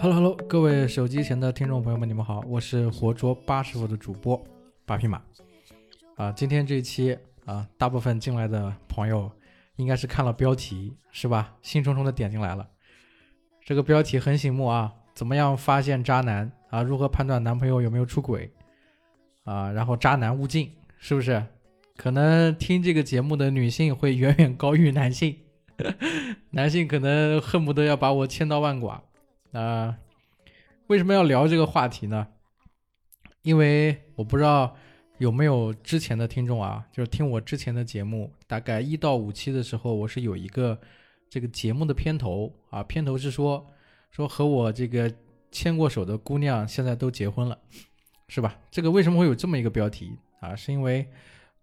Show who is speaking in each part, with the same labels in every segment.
Speaker 1: Hello Hello，各位手机前的听众朋友们，你们好，我是活捉八师傅的主播八匹马。啊，今天这一期啊，大部分进来的朋友应该是看了标题是吧？兴冲冲的点进来了。这个标题很醒目啊，怎么样发现渣男啊？如何判断男朋友有没有出轨啊？然后渣男勿近，是不是？可能听这个节目的女性会远远高于男性，男性可能恨不得要把我千刀万剐。啊，为什么要聊这个话题呢？因为我不知道有没有之前的听众啊，就是听我之前的节目，大概一到五期的时候，我是有一个这个节目的片头啊，片头是说说和我这个牵过手的姑娘现在都结婚了，是吧？这个为什么会有这么一个标题啊？是因为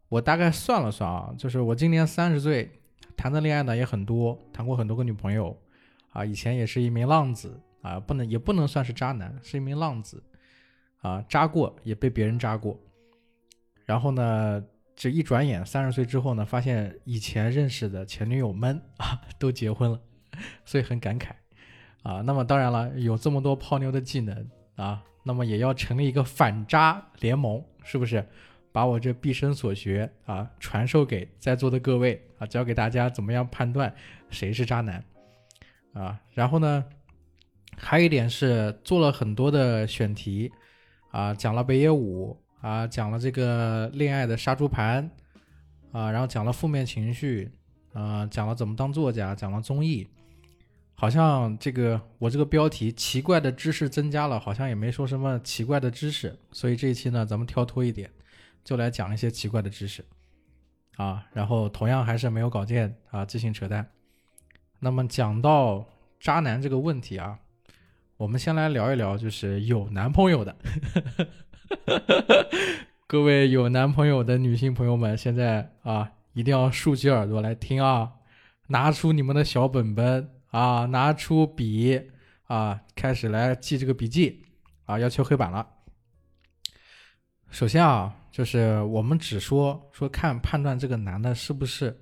Speaker 1: 我大概算了算啊，就是我今年三十岁，谈的恋爱呢也很多，谈过很多个女朋友啊，以前也是一名浪子。啊，不能也不能算是渣男，是一名浪子，啊，渣过也被别人渣过，然后呢，这一转眼三十岁之后呢，发现以前认识的前女友们啊都结婚了，所以很感慨，啊，那么当然了，有这么多泡妞的技能啊，那么也要成立一个反渣联盟，是不是？把我这毕生所学啊传授给在座的各位啊，教给大家怎么样判断谁是渣男，啊，然后呢？还有一点是做了很多的选题，啊，讲了北野武，啊，讲了这个恋爱的杀猪盘，啊，然后讲了负面情绪，啊，讲了怎么当作家，讲了综艺，好像这个我这个标题奇怪的知识增加了，好像也没说什么奇怪的知识，所以这一期呢，咱们跳脱一点，就来讲一些奇怪的知识，啊，然后同样还是没有稿件啊，自行扯淡。那么讲到渣男这个问题啊。我们先来聊一聊，就是有男朋友的，各位有男朋友的女性朋友们，现在啊，一定要竖起耳朵来听啊，拿出你们的小本本啊，拿出笔啊，开始来记这个笔记啊，要敲黑板了。首先啊，就是我们只说说看判断这个男的是不是，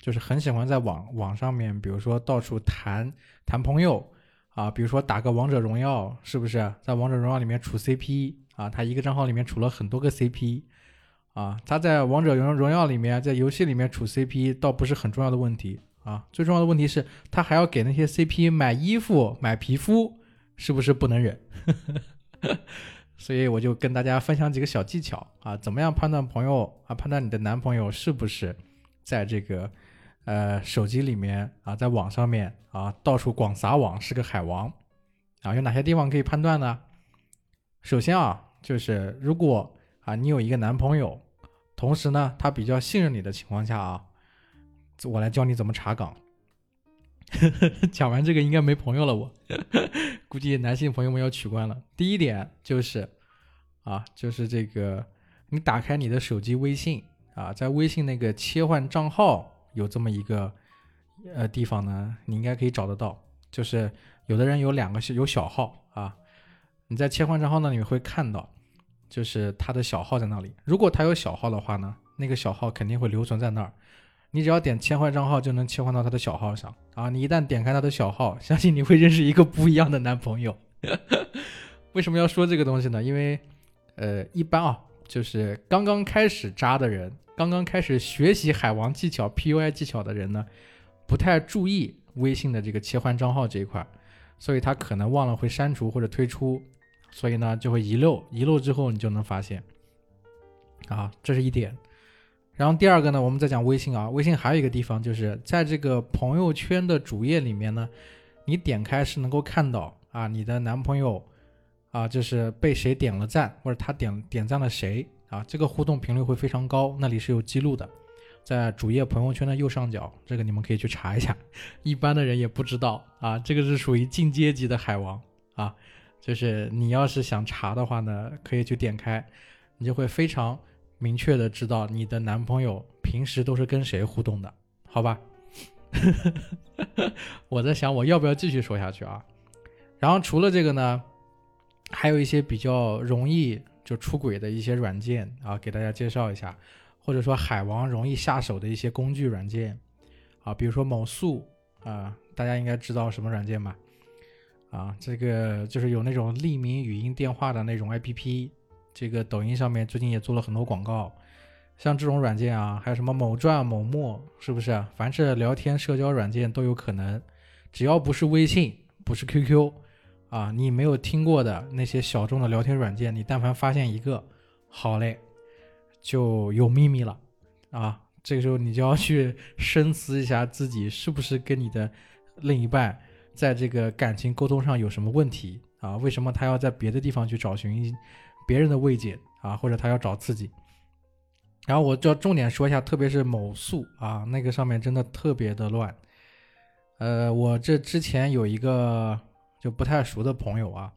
Speaker 1: 就是很喜欢在网网上面，比如说到处谈谈朋友。啊，比如说打个王者荣耀，是不是在王者荣耀里面处 CP 啊？他一个账号里面处了很多个 CP，啊，他在王者荣荣耀里面，在游戏里面处 CP 倒不是很重要的问题啊，最重要的问题是，他还要给那些 CP 买衣服、买皮肤，是不是不能忍？所以我就跟大家分享几个小技巧啊，怎么样判断朋友啊，判断你的男朋友是不是在这个。呃，手机里面啊，在网上面啊，到处广撒网，是个海王啊。有哪些地方可以判断呢？首先啊，就是如果啊，你有一个男朋友，同时呢，他比较信任你的情况下啊，我来教你怎么查岗。讲完这个应该没朋友了，我 估计男性朋友们要取关了。第一点就是啊，就是这个，你打开你的手机微信啊，在微信那个切换账号。有这么一个呃地方呢，你应该可以找得到。就是有的人有两个有小号啊，你在切换账号那里会看到，就是他的小号在那里。如果他有小号的话呢，那个小号肯定会留存在那儿。你只要点切换账号，就能切换到他的小号上啊。你一旦点开他的小号，相信你会认识一个不一样的男朋友。为什么要说这个东西呢？因为呃，一般啊，就是刚刚开始扎的人。刚刚开始学习海王技巧、PUI 技巧的人呢，不太注意微信的这个切换账号这一块，所以他可能忘了会删除或者退出，所以呢就会遗漏。遗漏之后你就能发现，啊，这是一点。然后第二个呢，我们再讲微信啊，微信还有一个地方就是在这个朋友圈的主页里面呢，你点开是能够看到啊，你的男朋友啊，就是被谁点了赞，或者他点点赞了谁。啊，这个互动频率会非常高，那里是有记录的，在主页朋友圈的右上角，这个你们可以去查一下。一般的人也不知道啊，这个是属于进阶级的海王啊，就是你要是想查的话呢，可以去点开，你就会非常明确的知道你的男朋友平时都是跟谁互动的，好吧？我在想我要不要继续说下去啊？然后除了这个呢，还有一些比较容易。就出轨的一些软件啊，给大家介绍一下，或者说海王容易下手的一些工具软件啊，比如说某素啊，大家应该知道什么软件吧？啊，这个就是有那种匿名语音电话的那种 APP，这个抖音上面最近也做了很多广告。像这种软件啊，还有什么某传、某陌，是不是？凡是聊天社交软件都有可能，只要不是微信，不是 QQ，啊，你没有听过的那些小众的聊天软件，你但凡发现一个，好嘞，就有秘密了，啊，这个时候你就要去 深思一下自己是不是跟你的另一半在这个感情沟通上有什么问题啊？为什么他要在别的地方去找寻别人的慰藉啊？或者他要找刺激？然后我就要重点说一下，特别是某素啊，那个上面真的特别的乱。呃，我这之前有一个就不太熟的朋友啊，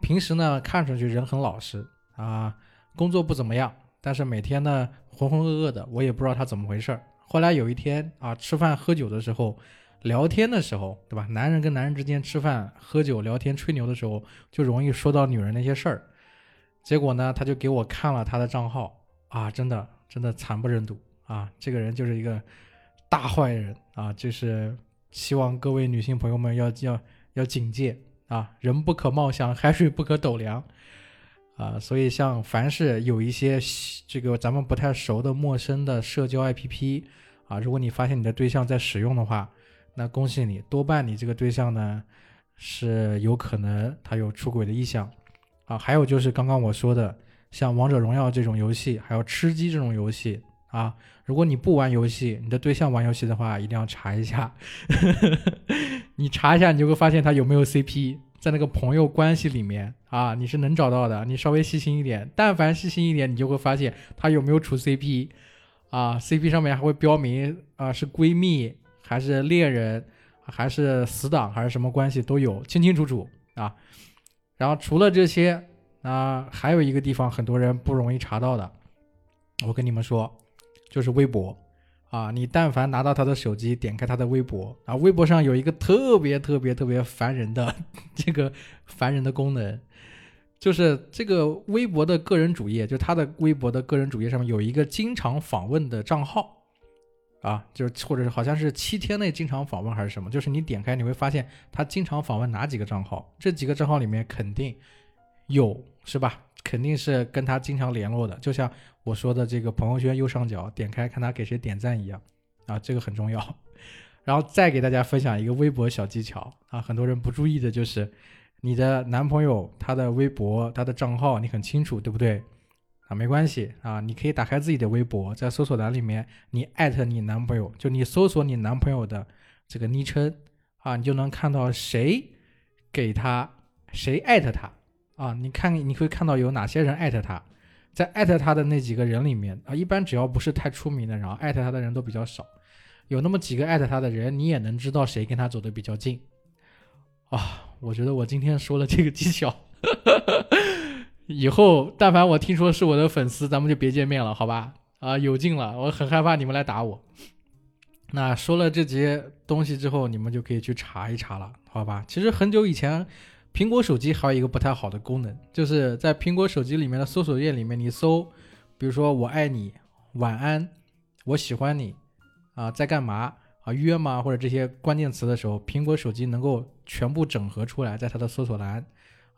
Speaker 1: 平时呢看上去人很老实啊，工作不怎么样，但是每天呢浑浑噩噩的，我也不知道他怎么回事儿。后来有一天啊，吃饭喝酒的时候，聊天的时候，对吧？男人跟男人之间吃饭喝酒聊天吹牛的时候，就容易说到女人那些事儿。结果呢，他就给我看了他的账号啊，真的。真的惨不忍睹啊！这个人就是一个大坏人啊！就是希望各位女性朋友们要要要警戒啊！人不可貌相，海水不可斗量啊！所以像凡是有一些这个咱们不太熟的陌生的社交 APP 啊，如果你发现你的对象在使用的话，那恭喜你，多半你这个对象呢是有可能他有出轨的意向啊！还有就是刚刚我说的。像王者荣耀这种游戏，还有吃鸡这种游戏啊，如果你不玩游戏，你的对象玩游戏的话，一定要查一下。你查一下，你就会发现他有没有 CP，在那个朋友关系里面啊，你是能找到的。你稍微细心一点，但凡细心一点，你就会发现他有没有处 CP 啊，CP 上面还会标明啊是闺蜜还是恋人，还是死党还是什么关系都有，清清楚楚啊。然后除了这些。啊还有一个地方很多人不容易查到的，我跟你们说，就是微博啊。你但凡拿到他的手机，点开他的微博啊，微博上有一个特别特别特别烦人的 这个烦人的功能，就是这个微博的个人主页，就他的微博的个人主页上面有一个经常访问的账号啊，就是或者是好像是七天内经常访问还是什么，就是你点开你会发现他经常访问哪几个账号，这几个账号里面肯定。有是吧？肯定是跟他经常联络的，就像我说的这个朋友圈右上角点开看他给谁点赞一样啊，这个很重要。然后再给大家分享一个微博小技巧啊，很多人不注意的就是，你的男朋友他的微博他的账号你很清楚对不对？啊，没关系啊，你可以打开自己的微博，在搜索栏里面你艾特你男朋友，就你搜索你男朋友的这个昵称啊，你就能看到谁给他谁艾特他。啊，你看，你会看到有哪些人艾特他，在艾特他的那几个人里面啊，一般只要不是太出名的，然后艾特他的人都比较少，有那么几个艾特他的人，你也能知道谁跟他走的比较近。啊，我觉得我今天说了这个技巧，以后但凡我听说是我的粉丝，咱们就别见面了，好吧？啊，有劲了，我很害怕你们来打我。那说了这些东西之后，你们就可以去查一查了，好吧？其实很久以前。苹果手机还有一个不太好的功能，就是在苹果手机里面的搜索页里面，你搜，比如说“我爱你”“晚安”“我喜欢你”啊，在干嘛啊？约吗？或者这些关键词的时候，苹果手机能够全部整合出来，在它的搜索栏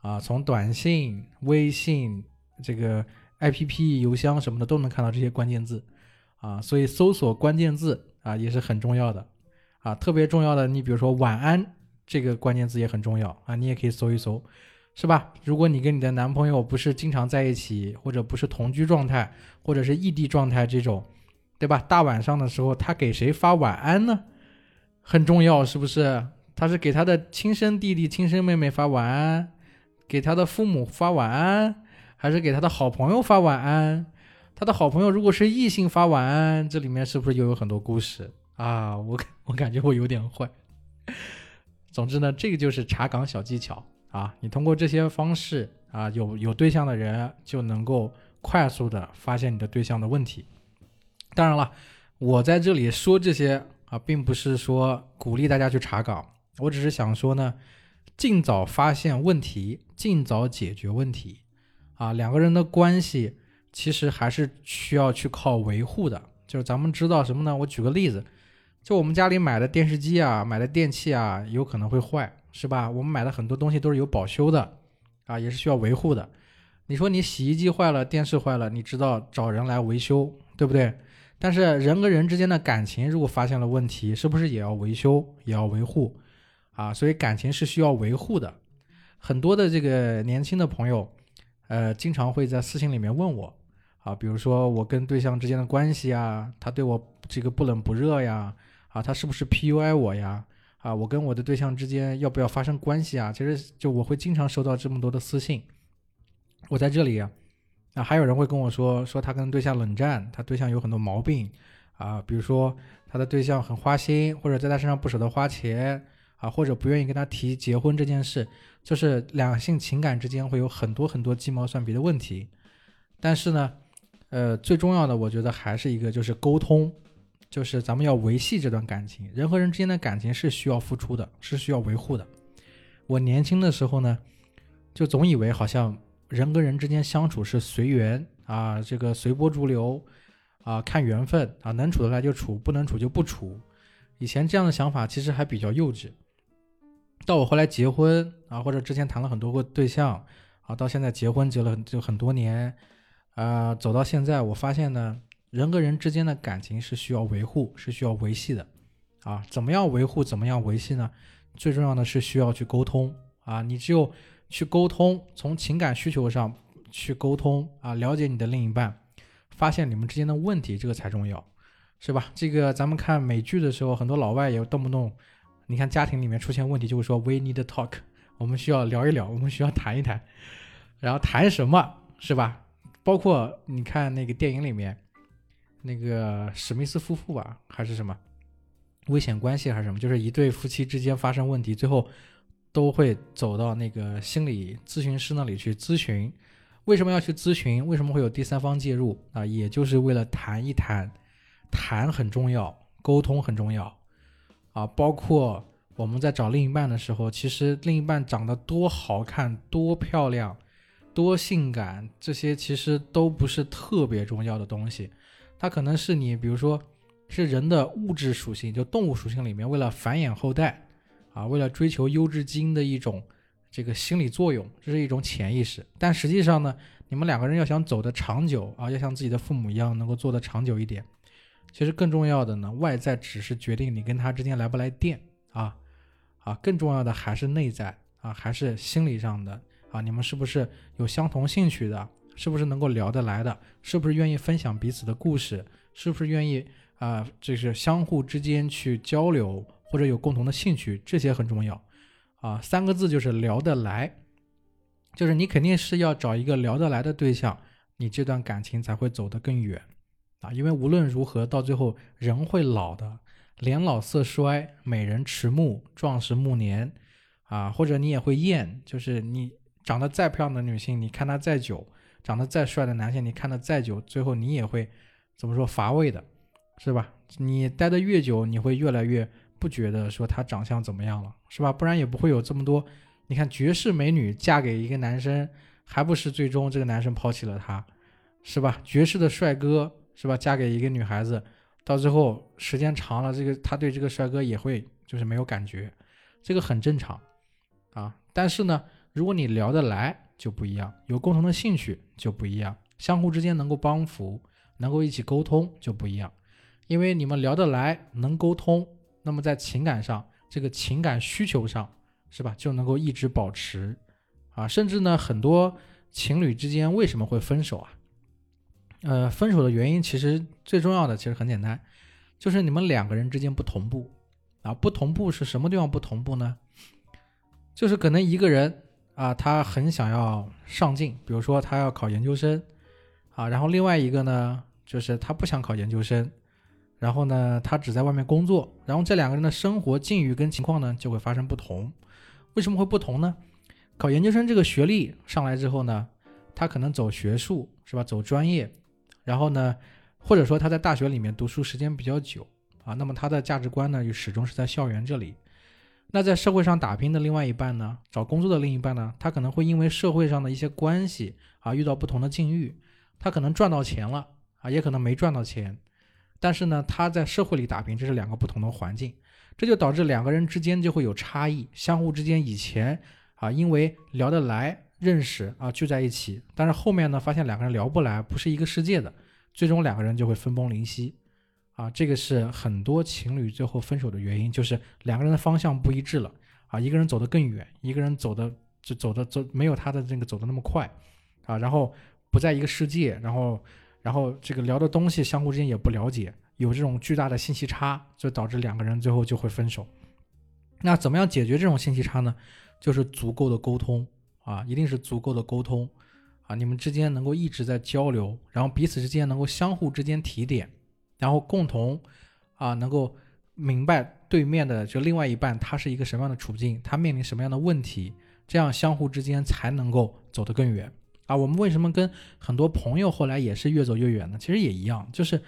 Speaker 1: 啊，从短信、微信、这个 APP、邮箱什么的都能看到这些关键字啊，所以搜索关键字啊也是很重要的啊，特别重要的，你比如说“晚安”。这个关键字也很重要啊，你也可以搜一搜，是吧？如果你跟你的男朋友不是经常在一起，或者不是同居状态，或者是异地状态这种，对吧？大晚上的时候，他给谁发晚安呢？很重要，是不是？他是给他的亲生弟弟、亲生妹妹发晚安，给他的父母发晚安，还是给他的好朋友发晚安？他的好朋友如果是异性发晚安，这里面是不是又有很多故事啊？我我感觉我有点坏。总之呢，这个就是查岗小技巧啊！你通过这些方式啊，有有对象的人就能够快速的发现你的对象的问题。当然了，我在这里说这些啊，并不是说鼓励大家去查岗，我只是想说呢，尽早发现问题，尽早解决问题啊。两个人的关系其实还是需要去靠维护的。就是咱们知道什么呢？我举个例子。就我们家里买的电视机啊，买的电器啊，有可能会坏是吧？我们买的很多东西都是有保修的，啊，也是需要维护的。你说你洗衣机坏了，电视坏了，你知道找人来维修，对不对？但是人跟人之间的感情如果发现了问题，是不是也要维修，也要维护？啊，所以感情是需要维护的。很多的这个年轻的朋友，呃，经常会在私信里面问我，啊，比如说我跟对象之间的关系啊，他对我这个不冷不热呀，啊，他是不是 PUI 我呀？啊，我跟我的对象之间要不要发生关系啊？其实就我会经常收到这么多的私信。我在这里啊，啊，还有人会跟我说，说他跟对象冷战，他对象有很多毛病，啊，比如说他的对象很花心，或者在他身上不舍得花钱，啊，或者不愿意跟他提结婚这件事，就是两性情感之间会有很多很多鸡毛蒜皮的问题。但是呢，呃，最重要的我觉得还是一个就是沟通，就是咱们要维系这段感情，人和人之间的感情是需要付出的，是需要维护的。我年轻的时候呢，就总以为好像。人跟人之间相处是随缘啊，这个随波逐流啊，看缘分啊，能处得来就处，不能处就不处。以前这样的想法其实还比较幼稚。到我后来结婚啊，或者之前谈了很多个对象啊，到现在结婚结了就很多年啊，走到现在，我发现呢，人跟人之间的感情是需要维护，是需要维系的啊。怎么样维护，怎么样维系呢？最重要的是需要去沟通啊，你只有。去沟通，从情感需求上去沟通啊，了解你的另一半，发现你们之间的问题，这个才重要，是吧？这个咱们看美剧的时候，很多老外也动不动，你看家庭里面出现问题，就会说 “We need talk”，我们需要聊一聊，我们需要谈一谈，然后谈什么，是吧？包括你看那个电影里面，那个史密斯夫妇吧，还是什么危险关系还是什么，就是一对夫妻之间发生问题，最后。都会走到那个心理咨询师那里去咨询，为什么要去咨询？为什么会有第三方介入啊？也就是为了谈一谈，谈很重要，沟通很重要啊。包括我们在找另一半的时候，其实另一半长得多好看、多漂亮、多性感，这些其实都不是特别重要的东西。它可能是你，比如说是人的物质属性，就动物属性里面，为了繁衍后代。啊，为了追求优质基因的一种这个心理作用，这是一种潜意识。但实际上呢，你们两个人要想走得长久啊，要像自己的父母一样能够做得长久一点，其实更重要的呢，外在只是决定你跟他之间来不来电啊啊，更重要的还是内在啊，还是心理上的啊，你们是不是有相同兴趣的？是不是能够聊得来的？是不是愿意分享彼此的故事？是不是愿意啊，就是相互之间去交流？或者有共同的兴趣，这些很重要，啊，三个字就是聊得来，就是你肯定是要找一个聊得来的对象，你这段感情才会走得更远，啊，因为无论如何，到最后人会老的，年老色衰，美人迟暮，壮士暮年，啊，或者你也会厌，就是你长得再漂亮的女性，你看她再久，长得再帅的男性，你看的再久，最后你也会怎么说乏味的，是吧？你待得越久，你会越来越。不觉得说他长相怎么样了，是吧？不然也不会有这么多。你看绝世美女嫁给一个男生，还不是最终这个男生抛弃了她，是吧？绝世的帅哥，是吧？嫁给一个女孩子，到最后时间长了，这个他对这个帅哥也会就是没有感觉，这个很正常啊。但是呢，如果你聊得来就不一样，有共同的兴趣就不一样，相互之间能够帮扶，能够一起沟通就不一样，因为你们聊得来，能沟通。那么在情感上，这个情感需求上，是吧，就能够一直保持，啊，甚至呢，很多情侣之间为什么会分手啊？呃，分手的原因其实最重要的其实很简单，就是你们两个人之间不同步，啊，不同步是什么地方不同步呢？就是可能一个人啊，他很想要上进，比如说他要考研究生，啊，然后另外一个呢，就是他不想考研究生。然后呢，他只在外面工作，然后这两个人的生活境遇跟情况呢就会发生不同。为什么会不同呢？考研究生这个学历上来之后呢，他可能走学术是吧，走专业，然后呢，或者说他在大学里面读书时间比较久啊，那么他的价值观呢，又始终是在校园这里。那在社会上打拼的另外一半呢，找工作的另一半呢，他可能会因为社会上的一些关系啊，遇到不同的境遇，他可能赚到钱了啊，也可能没赚到钱。但是呢，他在社会里打拼，这是两个不同的环境。这就导致两个人之间就会有差异，相互之间以前啊因为聊得来、认识啊聚在一起，但是后面呢发现两个人聊不来，不是一个世界的，最终两个人就会分崩离析。啊，这个是很多情侣最后分手的原因，就是两个人的方向不一致了啊，一个人走得更远，一个人走的就走的走没有他的这个走的那么快啊，然后不在一个世界，然后然后这个聊的东西相互之间也不了解，有这种巨大的信息差，就导致两个人最后就会分手。那怎么样解决这种信息差呢？就是足够的沟通啊，一定是足够的沟通啊，你们之间能够一直在交流，然后彼此之间能够相互之间提点。然后共同，啊，能够明白对面的就另外一半他是一个什么样的处境，他面临什么样的问题，这样相互之间才能够走得更远啊。我们为什么跟很多朋友后来也是越走越远呢？其实也一样，就是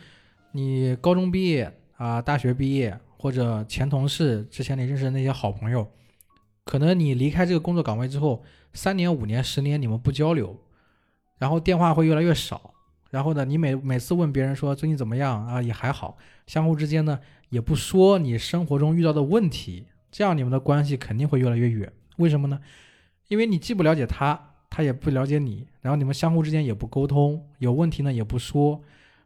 Speaker 1: 你高中毕业啊，大学毕业或者前同事之前你认识的那些好朋友，可能你离开这个工作岗位之后，三年、五年、十年你们不交流，然后电话会越来越少。然后呢，你每每次问别人说最近怎么样啊，也还好，相互之间呢也不说你生活中遇到的问题，这样你们的关系肯定会越来越远。为什么呢？因为你既不了解他，他也不了解你，然后你们相互之间也不沟通，有问题呢也不说，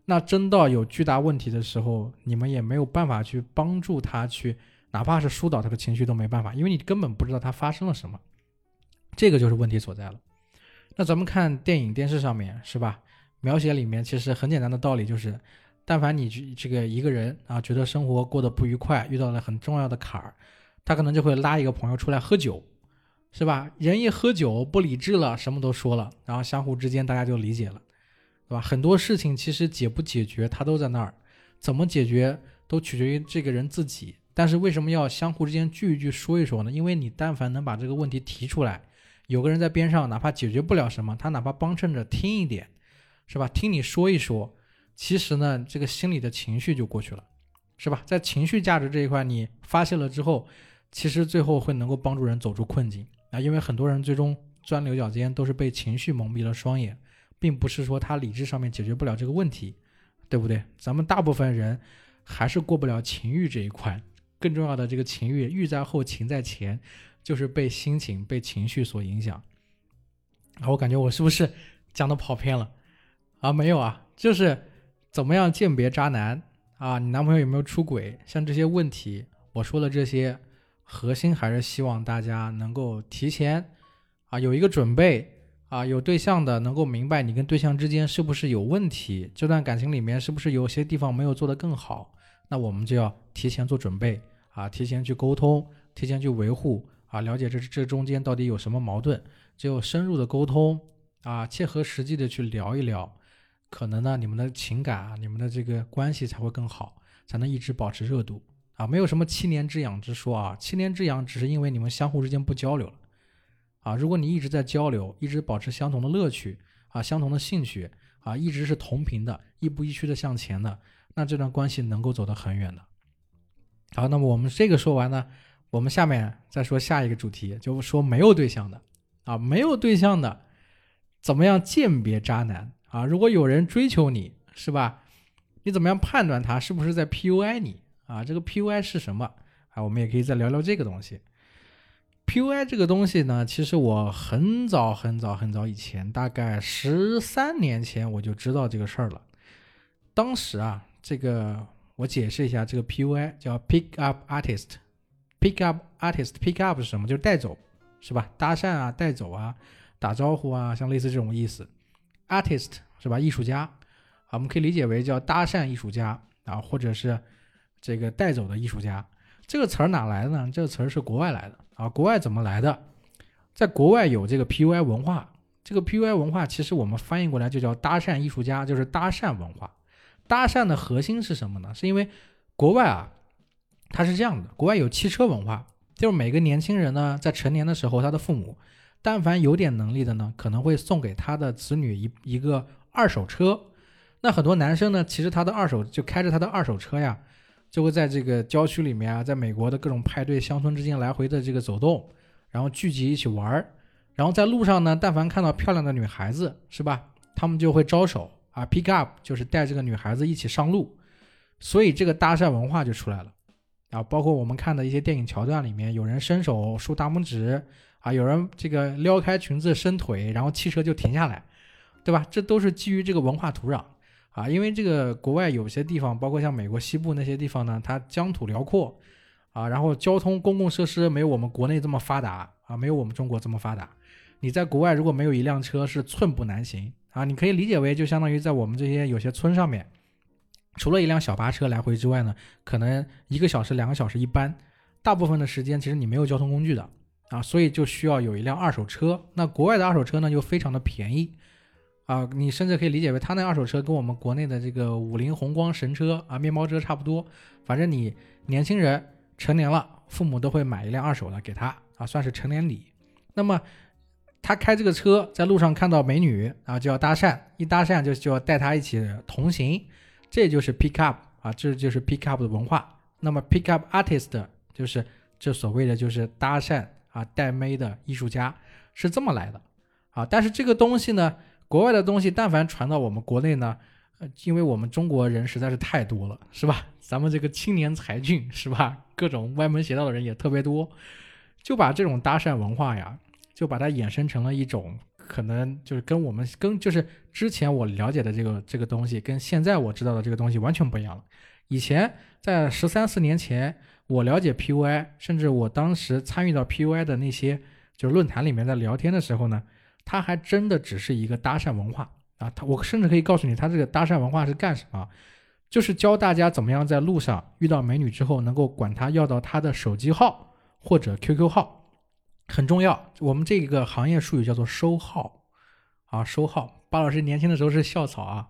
Speaker 1: 那真到有巨大问题的时候，你们也没有办法去帮助他去，哪怕是疏导他的情绪都没办法，因为你根本不知道他发生了什么，这个就是问题所在了。那咱们看电影、电视上面是吧？描写里面其实很简单的道理就是，但凡你这个一个人啊，觉得生活过得不愉快，遇到了很重要的坎儿，他可能就会拉一个朋友出来喝酒，是吧？人一喝酒不理智了，什么都说了，然后相互之间大家就理解了，对吧？很多事情其实解不解决，他都在那儿，怎么解决都取决于这个人自己。但是为什么要相互之间聚一聚说一说呢？因为你但凡能把这个问题提出来，有个人在边上，哪怕解决不了什么，他哪怕帮衬着听一点。是吧？听你说一说，其实呢，这个心里的情绪就过去了，是吧？在情绪价值这一块，你发泄了之后，其实最后会能够帮助人走出困境啊。因为很多人最终钻牛角尖，都是被情绪蒙蔽了双眼，并不是说他理智上面解决不了这个问题，对不对？咱们大部分人还是过不了情欲这一块。更重要的，这个情欲欲在后，情在前，就是被心情、被情绪所影响。啊，我感觉我是不是讲的跑偏了？啊，没有啊，就是怎么样鉴别渣男啊？你男朋友有没有出轨？像这些问题，我说的这些，核心还是希望大家能够提前啊有一个准备啊，有对象的能够明白你跟对象之间是不是有问题，这段感情里面是不是有些地方没有做得更好？那我们就要提前做准备啊，提前去沟通，提前去维护啊，了解这这中间到底有什么矛盾，只有深入的沟通啊，切合实际的去聊一聊。可能呢，你们的情感啊，你们的这个关系才会更好，才能一直保持热度啊。没有什么七年之痒之说啊，七年之痒只是因为你们相互之间不交流了啊。如果你一直在交流，一直保持相同的乐趣啊，相同的兴趣啊，一直是同频的，亦步亦趋的向前的，那这段关系能够走得很远的。好，那么我们这个说完呢，我们下面再说下一个主题，就说没有对象的啊，没有对象的，怎么样鉴别渣男？啊，如果有人追求你，是吧？你怎么样判断他是不是在 PUI 你啊？这个 PUI 是什么啊？我们也可以再聊聊这个东西。PUI 这个东西呢，其实我很早很早很早以前，大概十三年前我就知道这个事儿了。当时啊，这个我解释一下，这个 PUI 叫 Pick Up Artist。Pick Up Artist，Pick Up 是什么？就是带走，是吧？搭讪啊，带走啊，打招呼啊，像类似这种意思。Artist。是吧？艺术家，啊，我们可以理解为叫搭讪艺术家啊，或者是这个带走的艺术家。这个词儿哪来的呢？这个词儿是国外来的啊。国外怎么来的？在国外有这个 PUI 文化。这个 PUI 文化其实我们翻译过来就叫搭讪艺术家，就是搭讪文化。搭讪的核心是什么呢？是因为国外啊，它是这样的：国外有汽车文化，就是每个年轻人呢，在成年的时候，他的父母但凡有点能力的呢，可能会送给他的子女一一个。二手车，那很多男生呢，其实他的二手就开着他的二手车呀，就会在这个郊区里面啊，在美国的各种派对乡村之间来回的这个走动，然后聚集一起玩儿，然后在路上呢，但凡看到漂亮的女孩子，是吧？他们就会招手啊，pick up，就是带这个女孩子一起上路，所以这个搭讪文化就出来了。啊，包括我们看的一些电影桥段里面，有人伸手竖大拇指啊，有人这个撩开裙子伸腿，然后汽车就停下来，对吧？这都是基于这个文化土壤啊，因为这个国外有些地方，包括像美国西部那些地方呢，它疆土辽阔啊，然后交通公共设施没有我们国内这么发达啊，没有我们中国这么发达。你在国外如果没有一辆车，是寸步难行啊！你可以理解为就相当于在我们这些有些村上面，除了一辆小巴车来回之外呢，可能一个小时、两个小时一班，大部分的时间其实你没有交通工具的啊，所以就需要有一辆二手车。那国外的二手车呢，又非常的便宜啊，你甚至可以理解为他那二手车跟我们国内的这个五菱宏光神车啊、面包车差不多。反正你年轻人成年了，父母都会买一辆二手的给他啊，算是成年礼。那么。他开这个车在路上看到美女啊，就要搭讪，一搭讪就就要带她一起同行，这就是 pick up 啊，这就是 pick up 的文化。那么 pick up artist 就是这所谓的就是搭讪啊带妹的艺术家是这么来的啊。但是这个东西呢，国外的东西但凡传到我们国内呢，呃，因为我们中国人实在是太多了，是吧？咱们这个青年才俊是吧？各种歪门邪道的人也特别多，就把这种搭讪文化呀。就把它衍生成了一种可能，就是跟我们跟就是之前我了解的这个这个东西，跟现在我知道的这个东西完全不一样了。以前在十三四年前，我了解 PUI，甚至我当时参与到 PUI 的那些就是论坛里面在聊天的时候呢，它还真的只是一个搭讪文化啊。他我甚至可以告诉你，他这个搭讪文化是干什么？就是教大家怎么样在路上遇到美女之后，能够管她要到她的手机号或者 QQ 号。很重要，我们这个行业术语叫做收号，啊，收号。巴老师年轻的时候是校草啊，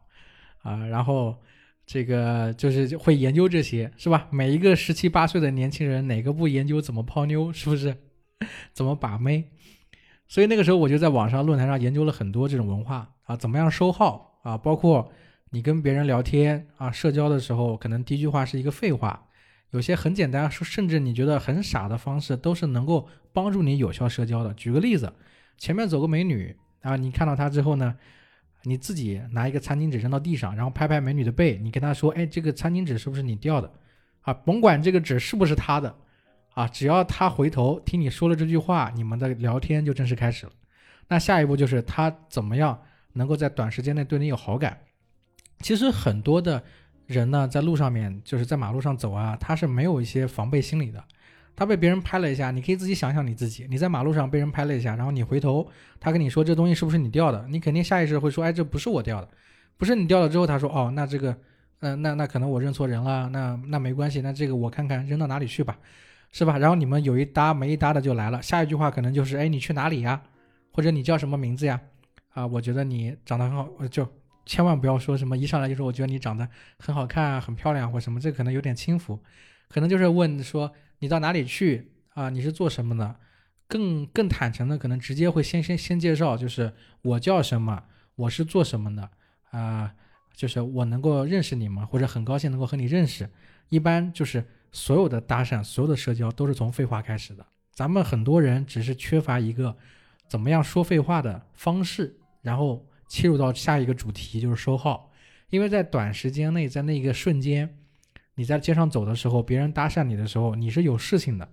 Speaker 1: 啊，然后这个就是会研究这些，是吧？每一个十七八岁的年轻人，哪个不研究怎么泡妞，是不是？怎么把妹？所以那个时候我就在网上论坛上研究了很多这种文化啊，怎么样收号啊？包括你跟别人聊天啊，社交的时候，可能第一句话是一个废话。有些很简单，甚至你觉得很傻的方式，都是能够帮助你有效社交的。举个例子，前面走个美女啊，你看到她之后呢，你自己拿一个餐巾纸扔到地上，然后拍拍美女的背，你跟她说：“哎，这个餐巾纸是不是你掉的？”啊，甭管这个纸是不是她的，啊，只要他回头听你说了这句话，你们的聊天就正式开始了。那下一步就是他怎么样能够在短时间内对你有好感？其实很多的。人呢，在路上面就是在马路上走啊，他是没有一些防备心理的。他被别人拍了一下，你可以自己想想你自己，你在马路上被人拍了一下，然后你回头，他跟你说这东西是不是你掉的，你肯定下意识会说，哎，这不是我掉的，不是你掉了之后，他说，哦，那这个，嗯，那那可能我认错人了，那那没关系，那这个我看看扔到哪里去吧，是吧？然后你们有一搭没一搭的就来了，下一句话可能就是，哎，你去哪里呀？或者你叫什么名字呀？啊，我觉得你长得很好，就。千万不要说什么一上来就说我觉得你长得很好看啊，很漂亮或什么，这可能有点轻浮，可能就是问说你到哪里去啊？你是做什么的？更更坦诚的，可能直接会先先先介绍，就是我叫什么，我是做什么的啊？就是我能够认识你吗？或者很高兴能够和你认识。一般就是所有的搭讪，所有的社交都是从废话开始的。咱们很多人只是缺乏一个怎么样说废话的方式，然后。切入到下一个主题就是收号，因为在短时间内，在那个瞬间，你在街上走的时候，别人搭讪你的时候，你是有事情的，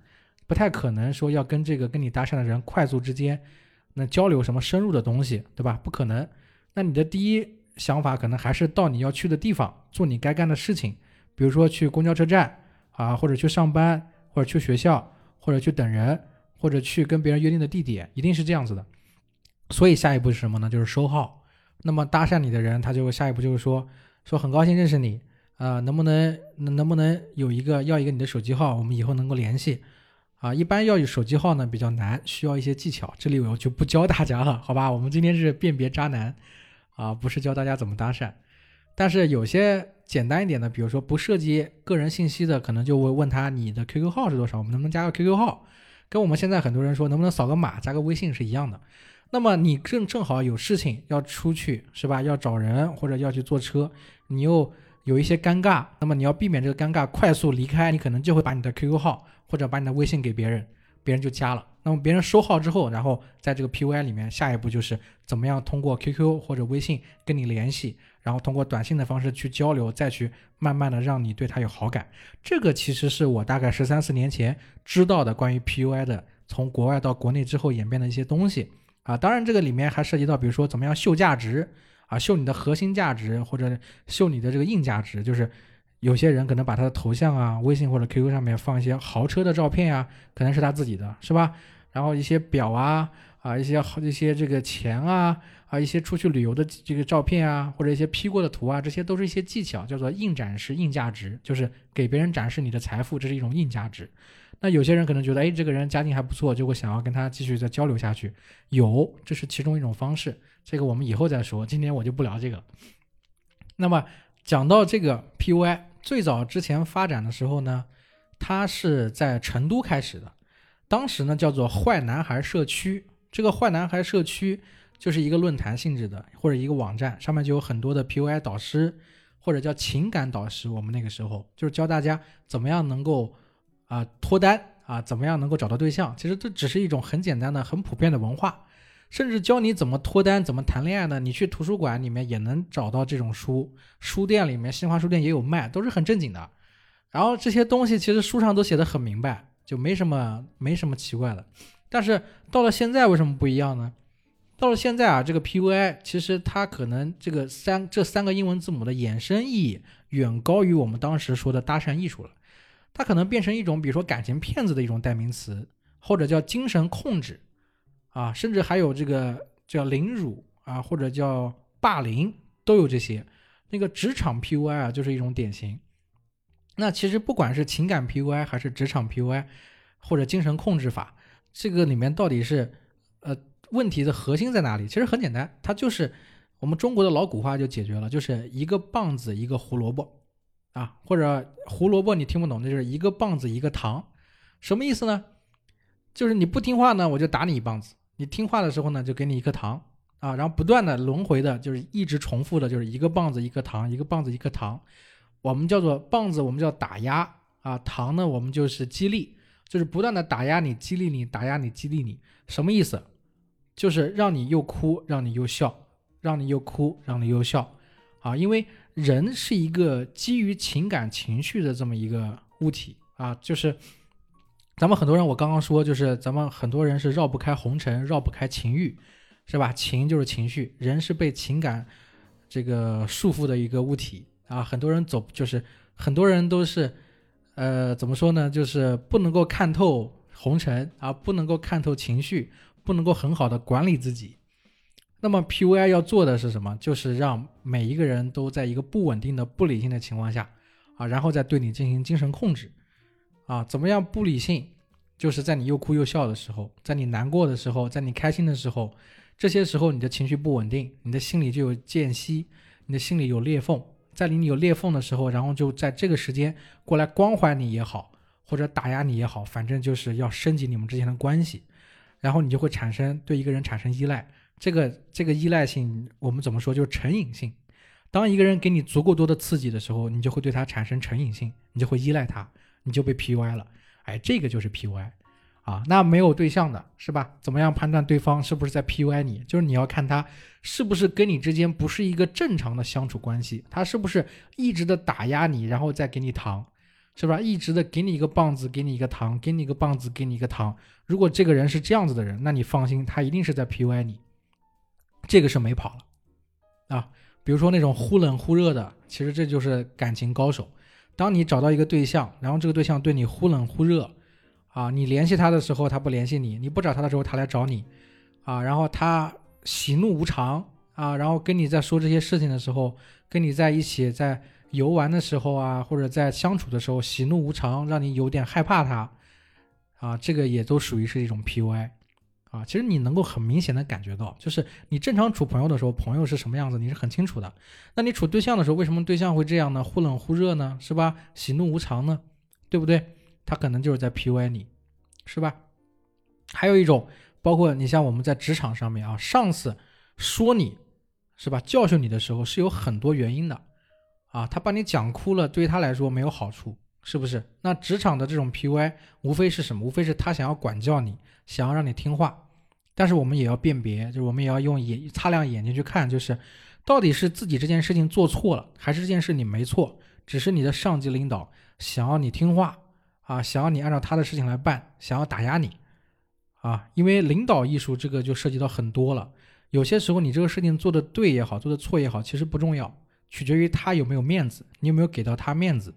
Speaker 1: 不太可能说要跟这个跟你搭讪的人快速之间那交流什么深入的东西，对吧？不可能。那你的第一想法可能还是到你要去的地方做你该干的事情，比如说去公交车站啊，或者去上班，或者去学校，或者去等人，或者去跟别人约定的地点，一定是这样子的。所以下一步是什么呢？就是收号。那么搭讪你的人，他就下一步就是说，说很高兴认识你，啊，能不能能能不能有一个要一个你的手机号，我们以后能够联系，啊，一般要有手机号呢比较难，需要一些技巧，这里我就不教大家了，好吧？我们今天是辨别渣男，啊，不是教大家怎么搭讪，但是有些简单一点的，比如说不涉及个人信息的，可能就会问他你的 QQ 号是多少，我们能不能加个 QQ 号？跟我们现在很多人说能不能扫个码加个微信是一样的。那么你正正好有事情要出去是吧？要找人或者要去坐车，你又有一些尴尬，那么你要避免这个尴尬，快速离开，你可能就会把你的 QQ 号或者把你的微信给别人，别人就加了那么别人收号之后，然后在这个 PUI 里面，下一步就是怎么样通过 QQ 或者微信跟你联系，然后通过短信的方式去交流，再去慢慢的让你对他有好感。这个其实是我大概十三四年前知道的关于 PUI 的，从国外到国内之后演变的一些东西啊。当然这个里面还涉及到，比如说怎么样秀价值啊，秀你的核心价值或者秀你的这个硬价值，就是。有些人可能把他的头像啊，微信或者 QQ 上面放一些豪车的照片呀，可能是他自己的，是吧？然后一些表啊，啊一些好一些这个钱啊，啊一些出去旅游的这个照片啊，或者一些 P 过的图啊，这些都是一些技巧，叫做硬展示、硬价值，就是给别人展示你的财富，这是一种硬价值。那有些人可能觉得，哎，这个人家境还不错，就会想要跟他继续再交流下去。有，这是其中一种方式，这个我们以后再说，今天我就不聊这个。那么讲到这个 PUI。最早之前发展的时候呢，它是在成都开始的，当时呢叫做坏男孩社区。这个坏男孩社区就是一个论坛性质的，或者一个网站，上面就有很多的 PUI 导师，或者叫情感导师。我们那个时候就是教大家怎么样能够啊脱单啊，怎么样能够找到对象。其实这只是一种很简单的、很普遍的文化。甚至教你怎么脱单、怎么谈恋爱呢？你去图书馆里面也能找到这种书，书店里面新华书店也有卖，都是很正经的。然后这些东西其实书上都写的很明白，就没什么没什么奇怪的。但是到了现在为什么不一样呢？到了现在啊，这个 PUI 其实它可能这个三这三个英文字母的衍生意义远高于我们当时说的搭讪艺术了。它可能变成一种比如说感情骗子的一种代名词，或者叫精神控制。啊，甚至还有这个叫凌辱啊，或者叫霸凌，都有这些。那个职场 PUI 啊，就是一种典型。那其实不管是情感 PUI 还是职场 PUI，或者精神控制法，这个里面到底是呃问题的核心在哪里？其实很简单，它就是我们中国的老古话就解决了，就是一个棒子一个胡萝卜啊，或者胡萝卜你听不懂，那就是一个棒子一个糖，什么意思呢？就是你不听话呢，我就打你一棒子。你听话的时候呢，就给你一颗糖啊，然后不断的轮回的，就是一直重复的，就是一个棒子一颗糖，一个棒子一颗糖。我们叫做棒子，我们叫打压啊；糖呢，我们就是激励，就是不断的打压你，激励你，打压你，激励你。什么意思？就是让你又哭，让你又笑，让你又哭，让你又笑啊。因为人是一个基于情感情绪的这么一个物体啊，就是。咱们很多人，我刚刚说，就是咱们很多人是绕不开红尘，绕不开情欲，是吧？情就是情绪，人是被情感这个束缚的一个物体啊。很多人走，就是很多人都是，呃，怎么说呢？就是不能够看透红尘啊，不能够看透情绪，不能够很好的管理自己。那么 PUI 要做的是什么？就是让每一个人都在一个不稳定的、不理性的情况下啊，然后再对你进行精神控制。啊，怎么样不理性？就是在你又哭又笑的时候，在你难过的时候，在你开心的时候，这些时候你的情绪不稳定，你的心里就有间隙，你的心里有裂缝。在你有裂缝的时候，然后就在这个时间过来关怀你也好，或者打压你也好，反正就是要升级你们之间的关系，然后你就会产生对一个人产生依赖。这个这个依赖性，我们怎么说？就是成瘾性。当一个人给你足够多的刺激的时候，你就会对他产生成瘾性，你就会依赖他。你就被 PUI 了，哎，这个就是 PUI，啊，那没有对象的是吧？怎么样判断对方是不是在 PUI 你？就是你要看他是不是跟你之间不是一个正常的相处关系，他是不是一直的打压你，然后再给你糖，是吧？一直的给你一个棒子，给你一个糖，给你一个棒子，给你一个糖。如果这个人是这样子的人，那你放心，他一定是在 PUI 你，这个是没跑了，啊，比如说那种忽冷忽热的，其实这就是感情高手。当你找到一个对象，然后这个对象对你忽冷忽热，啊，你联系他的时候他不联系你，你不找他的时候他来找你，啊，然后他喜怒无常，啊，然后跟你在说这些事情的时候，跟你在一起在游玩的时候啊，或者在相处的时候喜怒无常，让你有点害怕他，啊，这个也都属于是一种 PUI。啊，其实你能够很明显的感觉到，就是你正常处朋友的时候，朋友是什么样子，你是很清楚的。那你处对象的时候，为什么对象会这样呢？忽冷忽热呢？是吧？喜怒无常呢？对不对？他可能就是在 PUI 你，是吧？还有一种，包括你像我们在职场上面啊，上司说你是吧，教训你的时候是有很多原因的啊，他把你讲哭了，对于他来说没有好处，是不是？那职场的这种 PUI 无非是什么？无非是他想要管教你。想要让你听话，但是我们也要辨别，就是我们也要用眼擦亮眼睛去看，就是到底是自己这件事情做错了，还是这件事你没错，只是你的上级领导想要你听话啊，想要你按照他的事情来办，想要打压你啊，因为领导艺术这个就涉及到很多了，有些时候你这个事情做的对也好，做的错也好，其实不重要，取决于他有没有面子，你有没有给到他面子。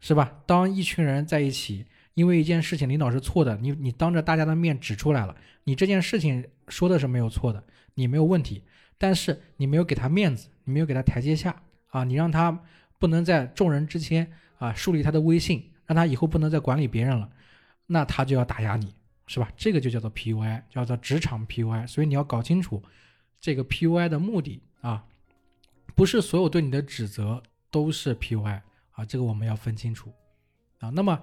Speaker 1: 是吧？当一群人在一起，因为一件事情领导是错的，你你当着大家的面指出来了，你这件事情说的是没有错的，你没有问题，但是你没有给他面子，你没有给他台阶下啊，你让他不能在众人之前啊树立他的威信，让他以后不能再管理别人了，那他就要打压你，是吧？这个就叫做 PUI，叫做职场 PUI。所以你要搞清楚这个 PUI 的目的啊，不是所有对你的指责都是 PUI。啊，这个我们要分清楚，啊，那么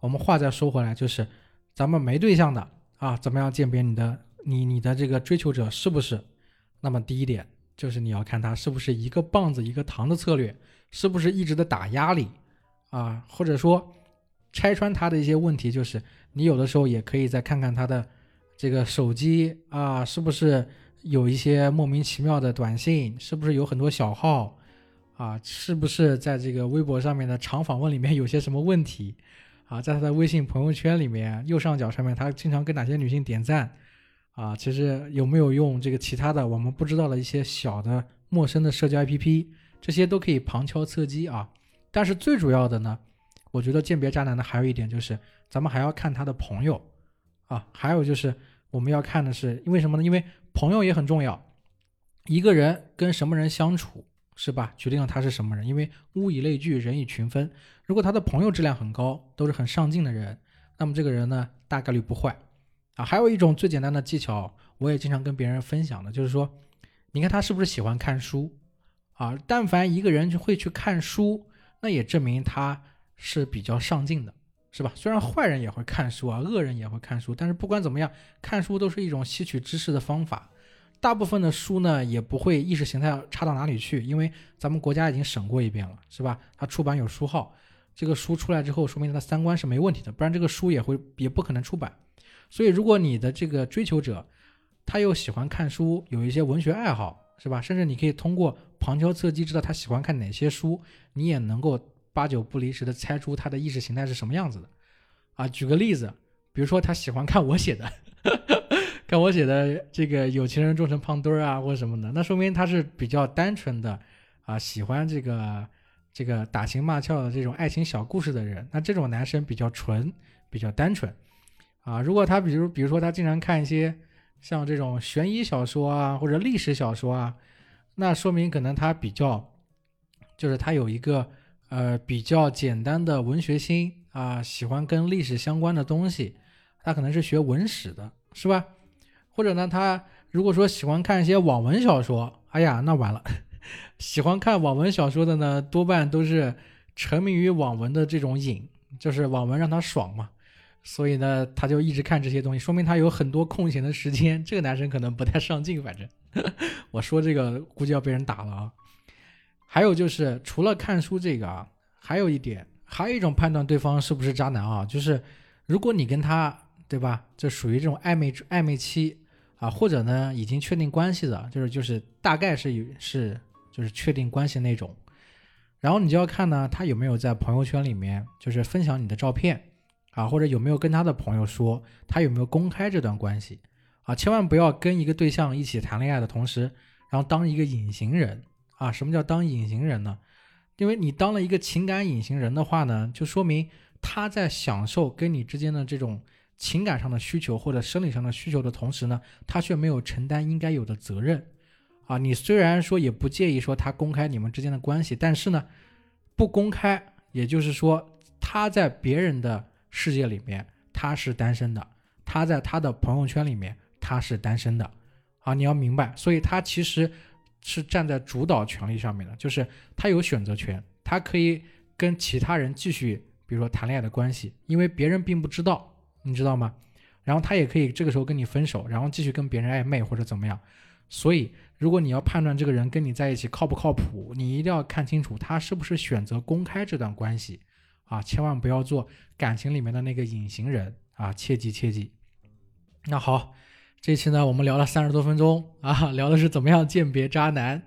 Speaker 1: 我们话再说回来，就是咱们没对象的啊，怎么样鉴别你的你你的这个追求者是不是？那么第一点就是你要看他是不是一个棒子一个糖的策略，是不是一直的打压你啊，或者说拆穿他的一些问题，就是你有的时候也可以再看看他的这个手机啊，是不是有一些莫名其妙的短信，是不是有很多小号。啊，是不是在这个微博上面的长访问里面有些什么问题？啊，在他的微信朋友圈里面右上角上面，他经常跟哪些女性点赞？啊，其实有没有用这个其他的我们不知道的一些小的陌生的社交 APP？这些都可以旁敲侧击啊。但是最主要的呢，我觉得鉴别渣男的还有一点就是，咱们还要看他的朋友啊，还有就是我们要看的是，因为什么呢？因为朋友也很重要，一个人跟什么人相处。是吧？决定了他是什么人，因为物以类聚，人以群分。如果他的朋友质量很高，都是很上进的人，那么这个人呢，大概率不坏啊。还有一种最简单的技巧，我也经常跟别人分享的，就是说，你看他是不是喜欢看书啊？但凡一个人就会去看书，那也证明他是比较上进的，是吧？虽然坏人也会看书啊，恶人也会看书，但是不管怎么样，看书都是一种吸取知识的方法。大部分的书呢，也不会意识形态差到哪里去，因为咱们国家已经审过一遍了，是吧？它出版有书号，这个书出来之后，说明它的三观是没问题的，不然这个书也会也不可能出版。所以，如果你的这个追求者，他又喜欢看书，有一些文学爱好，是吧？甚至你可以通过旁敲侧击知道他喜欢看哪些书，你也能够八九不离十的猜出他的意识形态是什么样子的。啊，举个例子，比如说他喜欢看我写的。看我写的这个有情人终成胖墩儿啊，或者什么的，那说明他是比较单纯的啊，喜欢这个这个打情骂俏的这种爱情小故事的人。那这种男生比较纯，比较单纯啊。如果他比如比如说他经常看一些像这种悬疑小说啊，或者历史小说啊，那说明可能他比较就是他有一个呃比较简单的文学心啊，喜欢跟历史相关的东西，他可能是学文史的，是吧？或者呢，他如果说喜欢看一些网文小说，哎呀，那完了。喜欢看网文小说的呢，多半都是沉迷于网文的这种瘾，就是网文让他爽嘛。所以呢，他就一直看这些东西，说明他有很多空闲的时间。这个男生可能不太上进，反正 我说这个估计要被人打了啊。还有就是，除了看书这个啊，还有一点，还有一种判断对方是不是渣男啊，就是如果你跟他，对吧，就属于这种暧昧暧昧期。啊，或者呢，已经确定关系的，就是就是大概是是就是确定关系那种，然后你就要看呢，他有没有在朋友圈里面就是分享你的照片啊，或者有没有跟他的朋友说，他有没有公开这段关系啊？千万不要跟一个对象一起谈恋爱的同时，然后当一个隐形人啊？什么叫当隐形人呢？因为你当了一个情感隐形人的话呢，就说明他在享受跟你之间的这种。情感上的需求或者生理上的需求的同时呢，他却没有承担应该有的责任，啊，你虽然说也不介意说他公开你们之间的关系，但是呢，不公开，也就是说他在别人的世界里面他是单身的，他在他的朋友圈里面他是单身的，啊，你要明白，所以他其实是站在主导权利上面的，就是他有选择权，他可以跟其他人继续，比如说谈恋爱的关系，因为别人并不知道。你知道吗？然后他也可以这个时候跟你分手，然后继续跟别人暧昧或者怎么样。所以，如果你要判断这个人跟你在一起靠不靠谱，你一定要看清楚他是不是选择公开这段关系啊！千万不要做感情里面的那个隐形人啊！切记切记。那好，这期呢我们聊了三十多分钟啊，聊的是怎么样鉴别渣男。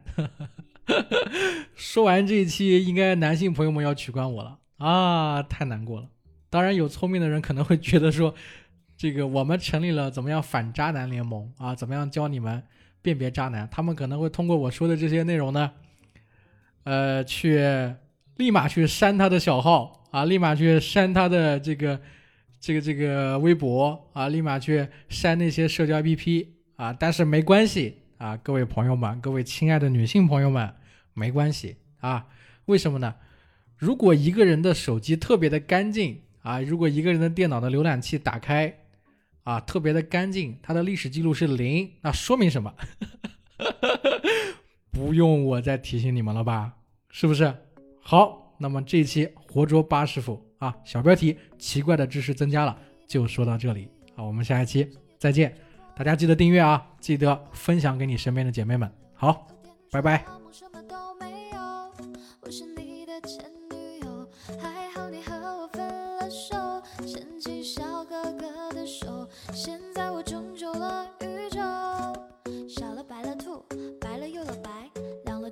Speaker 1: 说完这一期，应该男性朋友们要取关我了啊，太难过了。当然，有聪明的人可能会觉得说，这个我们成立了怎么样反渣男联盟啊，怎么样教你们辨别渣男？他们可能会通过我说的这些内容呢，呃，去立马去删他的小号啊，立马去删他的这个这个这个微博啊，立马去删那些社交 APP 啊。但是没关系啊，各位朋友们，各位亲爱的女性朋友们，没关系啊。为什么呢？如果一个人的手机特别的干净，啊，如果一个人的电脑的浏览器打开，啊，特别的干净，他的历史记录是零，那说明什么？不用我再提醒你们了吧？是不是？好，那么这一期活捉八师傅啊，小标题奇怪的知识增加了，就说到这里好，我们下一期再见，大家记得订阅啊，记得分享给你身边的姐妹们。好，拜拜。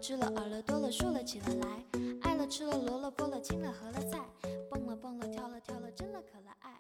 Speaker 1: 吃了，饿了，多了，数了起了来，吃了萝了卜了青了和了菜
Speaker 2: 蹦了蹦了跳了跳了真了可了爱。